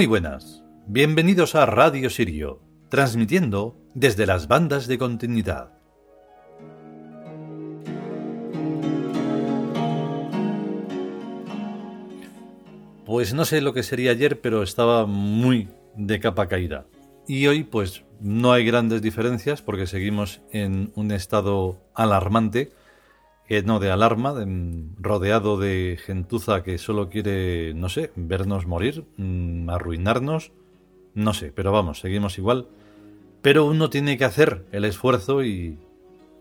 Muy buenas, bienvenidos a Radio Sirio, transmitiendo desde las bandas de continuidad. Pues no sé lo que sería ayer, pero estaba muy de capa caída. Y hoy pues no hay grandes diferencias porque seguimos en un estado alarmante, no de alarma, rodeado de gentuza que solo quiere, no sé, vernos morir, mm, arruinarnos, no sé, pero vamos, seguimos igual. Pero uno tiene que hacer el esfuerzo y,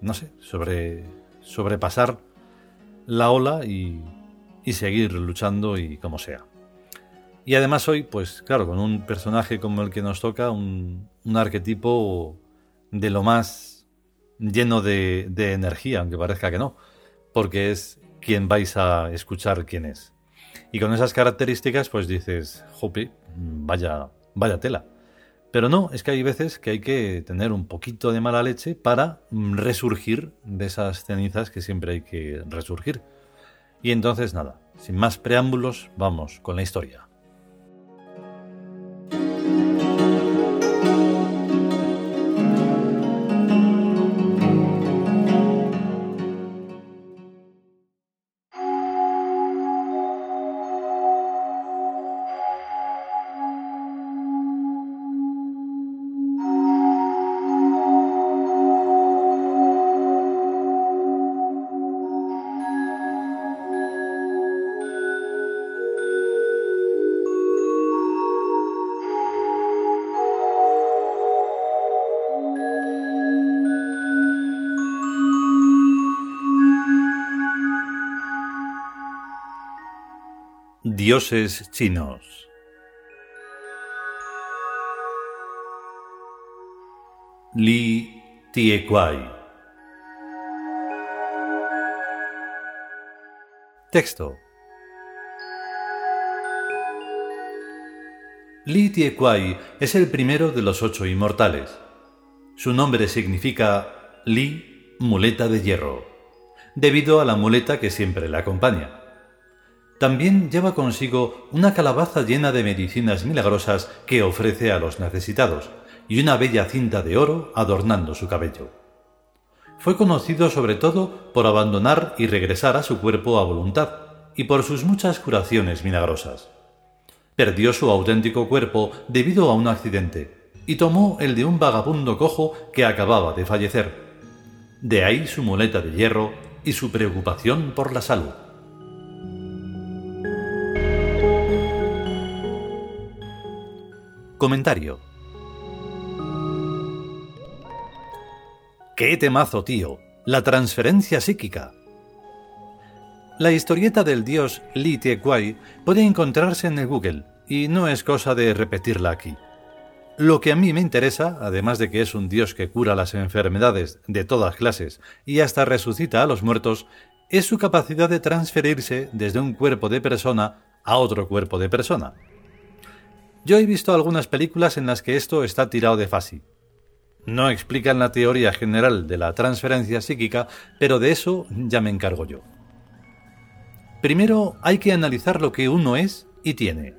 no sé, sobre, sobrepasar la ola y, y seguir luchando y como sea. Y además hoy, pues claro, con un personaje como el que nos toca, un, arquetipo de lo más lleno de, energía, aunque parezca que no, porque es quien vais a escuchar quién es. Y con esas características, pues dices, jope, vaya, vaya tela. Pero no, es que hay veces que hay que tener un poquito de mala leche para resurgir de esas cenizas que siempre hay que resurgir. Y entonces nada, sin más preámbulos, vamos con la historia. Dioses chinos. Li Tiekwai. Texto. Li Tiekwai es el primero de los ocho inmortales. Su nombre significa Li, muleta de hierro, debido a la muleta que siempre le acompaña. También lleva consigo una calabaza llena de medicinas milagrosas que ofrece a los necesitados y una bella cinta de oro adornando su cabello. Fue conocido sobre todo por abandonar y regresar a su cuerpo a voluntad y por sus muchas curaciones milagrosas. Perdió su auténtico cuerpo debido a un accidente y tomó el de un vagabundo cojo que acababa de fallecer. De ahí su muleta de hierro y su preocupación por la salud. Comentario. ¡Qué temazo, tío! La transferencia psíquica. La historieta del dios Li Tiekwai puede encontrarse en el Google y no es cosa de repetirla aquí. Lo que a mí me interesa, además de que es un dios que cura las enfermedades de todas clases y hasta resucita a los muertos, es su capacidad de transferirse desde un cuerpo de persona a otro cuerpo de persona. Yo he visto algunas películas en las que esto está tirado de fácil. No explican la teoría general de la transferencia psíquica, pero de eso ya me encargo yo. Primero hay que analizar lo que uno es y tiene.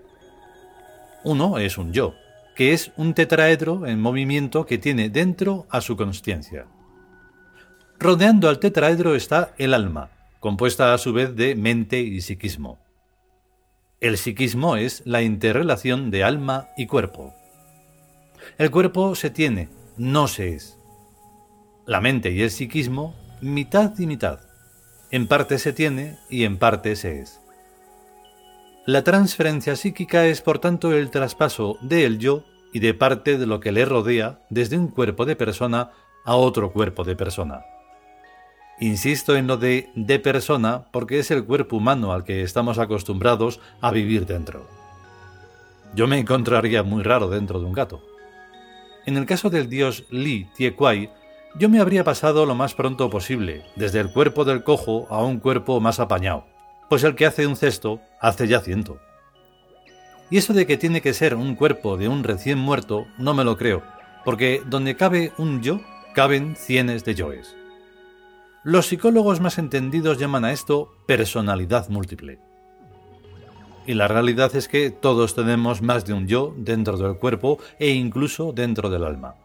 Uno es un yo, que es un tetraedro en movimiento que tiene dentro a su consciencia. Rodeando al tetraedro está el alma, compuesta a su vez de mente y psiquismo. El psiquismo es la interrelación de alma y cuerpo. El cuerpo se tiene, no se es. La mente y el psiquismo, mitad y mitad. En parte se tiene y en parte se es. La transferencia psíquica es por tanto el traspaso de el yo y de parte de lo que le rodea desde un cuerpo de persona a otro cuerpo de persona. Insisto en lo de de persona porque es el cuerpo humano al que estamos acostumbrados a vivir dentro. Yo me encontraría muy raro dentro de un gato. En el caso del dios Li Tiekwai, yo me habría pasado lo más pronto posible, desde el cuerpo del cojo a un cuerpo más apañado, pues el que hace un cesto hace ya ciento. Y eso de que tiene que ser un cuerpo de un recién muerto no me lo creo, porque donde cabe un yo, caben cienes de yoes. Los psicólogos más entendidos llaman a esto personalidad múltiple. Y la realidad es que todos tenemos más de un yo dentro del cuerpo e incluso dentro del alma.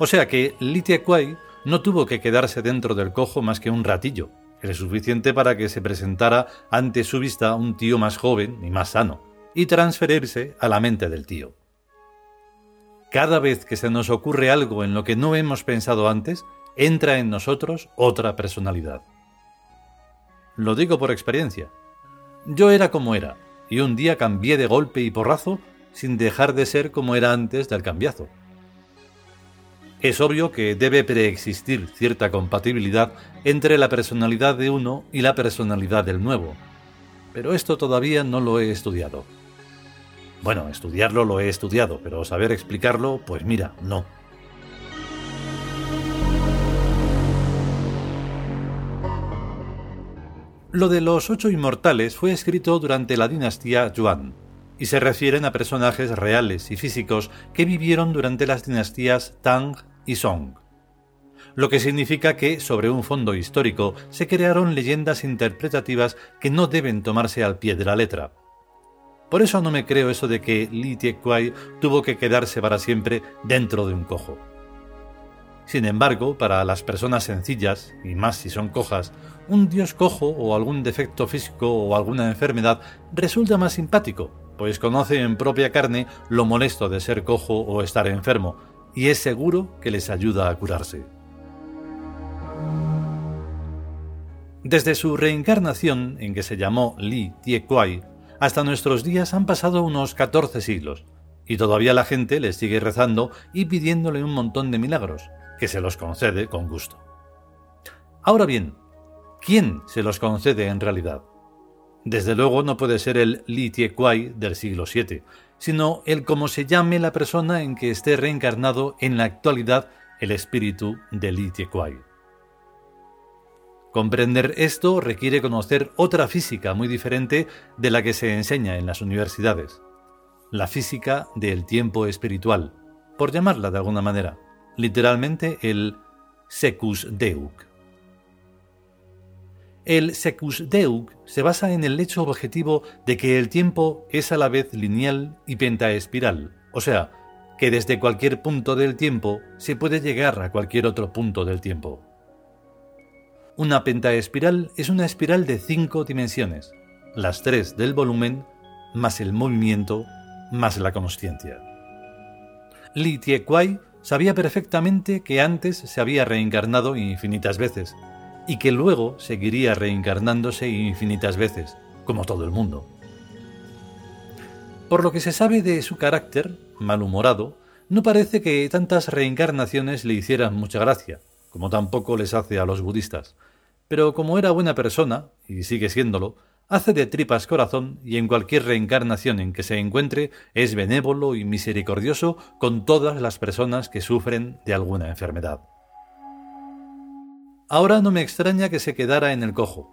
O sea que Li Kuai no tuvo que quedarse dentro del cojo más que un ratillo, el suficiente para que se presentara ante su vista un tío más joven y más sano, y transferirse a la mente del tío. Cada vez que se nos ocurre algo en lo que no hemos pensado antes, entra en nosotros otra personalidad. Lo digo por experiencia. Yo era como era, y un día cambié de golpe y porrazo sin dejar de ser como era antes del cambiazo. Es obvio que debe preexistir cierta compatibilidad entre la personalidad de uno y la personalidad del nuevo, pero esto todavía no lo he estudiado. Bueno, estudiarlo lo he estudiado, pero saber explicarlo, pues mira, no. Lo de los ocho inmortales fue escrito durante la dinastía Yuan, y se refieren a personajes reales y físicos que vivieron durante las dinastías Tang y Song. Lo que significa que, sobre un fondo histórico, se crearon leyendas interpretativas que no deben tomarse al pie de la letra. Por eso no me creo eso de que Li Kuai tuvo que quedarse para siempre dentro de un cojo. Sin embargo, para las personas sencillas, y más si son cojas, un dios cojo o algún defecto físico o alguna enfermedad resulta más simpático, pues conoce en propia carne lo molesto de ser cojo o estar enfermo, y es seguro que les ayuda a curarse. Desde su reencarnación, en que se llamó Li Kuai, hasta nuestros días han pasado unos 14 siglos, y todavía la gente le sigue rezando y pidiéndole un montón de milagros, que se los concede con gusto. Ahora bien, ¿quién se los concede en realidad? Desde luego no puede ser el Li Kuai del siglo VII, sino el como se llame la persona en que esté reencarnado en la actualidad el espíritu de Li Kuai. Comprender esto requiere conocer otra física muy diferente de la que se enseña en las universidades, la física del tiempo espiritual, por llamarla de alguna manera literalmente el secus deuc. El secus deuc se basa en el hecho objetivo de que el tiempo es a la vez lineal y pentaespiral, o sea, que desde cualquier punto del tiempo se puede llegar a cualquier otro punto del tiempo. Una pentaespiral es una espiral de cinco dimensiones, las tres del volumen, más el movimiento, más la consciencia. Li Kuai sabía perfectamente que antes se había reencarnado infinitas veces y que luego seguiría reencarnándose infinitas veces, como todo el mundo. Por lo que se sabe de su carácter, malhumorado, no parece que tantas reencarnaciones le hicieran mucha gracia, como tampoco les hace a los budistas. Pero como era buena persona, y sigue siéndolo, hace de tripas corazón y en cualquier reencarnación en que se encuentre es benévolo y misericordioso con todas las personas que sufren de alguna enfermedad. Ahora no me extraña que se quedara en el cojo.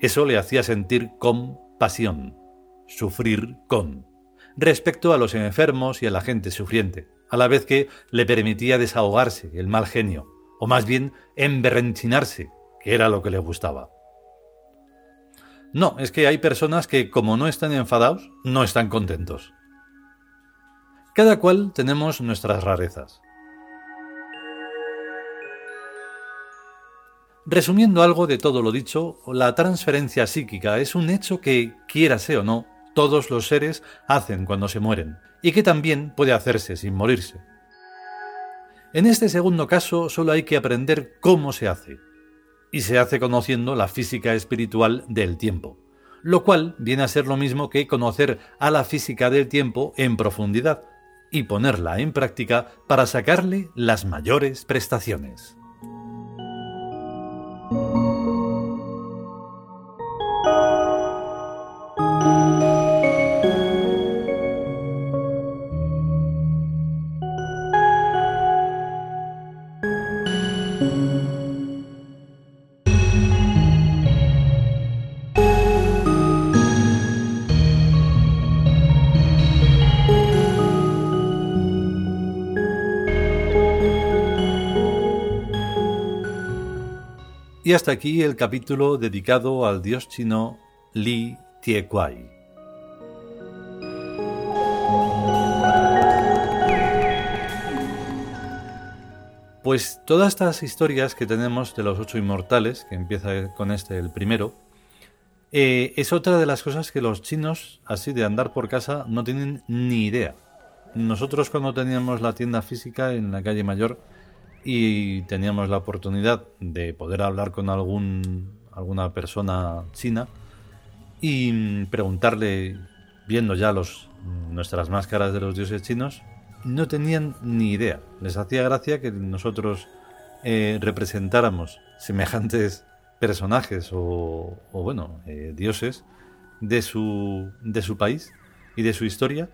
Eso le hacía sentir compasión, sufrir con, respecto a los enfermos y a la gente sufriente, a la vez que le permitía desahogarse el mal genio, o más bien emberrenchinarse, que era lo que le gustaba. No, es que hay personas que como no están enfadados, no están contentos. Cada cual tenemos nuestras rarezas. Resumiendo algo de todo lo dicho, la transferencia psíquica es un hecho que, quiérase o no, todos los seres hacen cuando se mueren, y que también puede hacerse sin morirse. En este segundo caso solo hay que aprender cómo se hace, y se hace conociendo la física espiritual del tiempo, lo cual viene a ser lo mismo que conocer a la física del tiempo en profundidad y ponerla en práctica para sacarle las mayores prestaciones. Y hasta aquí el capítulo dedicado al dios chino Li Tiequai. Pues todas estas historias que tenemos de los ocho inmortales, que empieza con este el primero, eh, es otra de las cosas que los chinos, así de andar por casa, no tienen ni idea. Nosotros cuando teníamos la tienda física en la calle Mayor, y teníamos la oportunidad de poder hablar con algún, alguna persona china y preguntarle, viendo ya los, nuestras máscaras de los dioses chinos, no tenían ni idea. Les hacía gracia que nosotros eh, representáramos semejantes personajes o, bueno, eh, dioses de su, de su país y de su historia,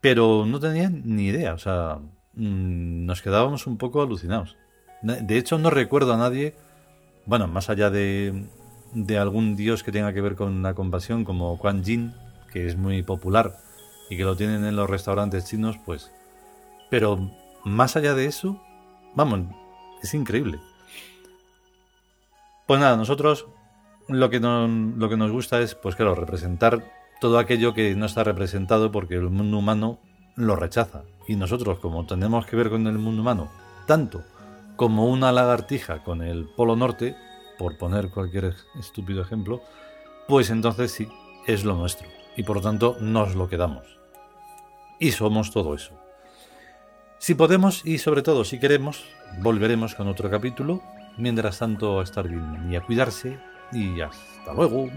pero no tenían ni idea, o sea, mm, nos quedábamos un poco alucinados. De hecho, no recuerdo a nadie, bueno, más allá de, de algún dios que tenga que ver con la compasión, como Quan Yin, que es muy popular y que lo tienen en los restaurantes chinos, pues... Pero más allá de eso, vamos, es increíble. Pues nada, nosotros lo que, lo que nos gusta es, pues claro, representar todo aquello que no está representado porque el mundo humano lo rechaza. Y nosotros, como tenemos que ver con el mundo humano, tanto como una lagartija con el Polo Norte, por poner cualquier estúpido ejemplo, pues entonces sí, es lo nuestro. Y por lo tanto nos lo quedamos. Y somos todo eso. Si podemos y sobre todo si queremos, volveremos con otro capítulo Mientras tanto, a estar bien y a cuidarse. Y hasta luego.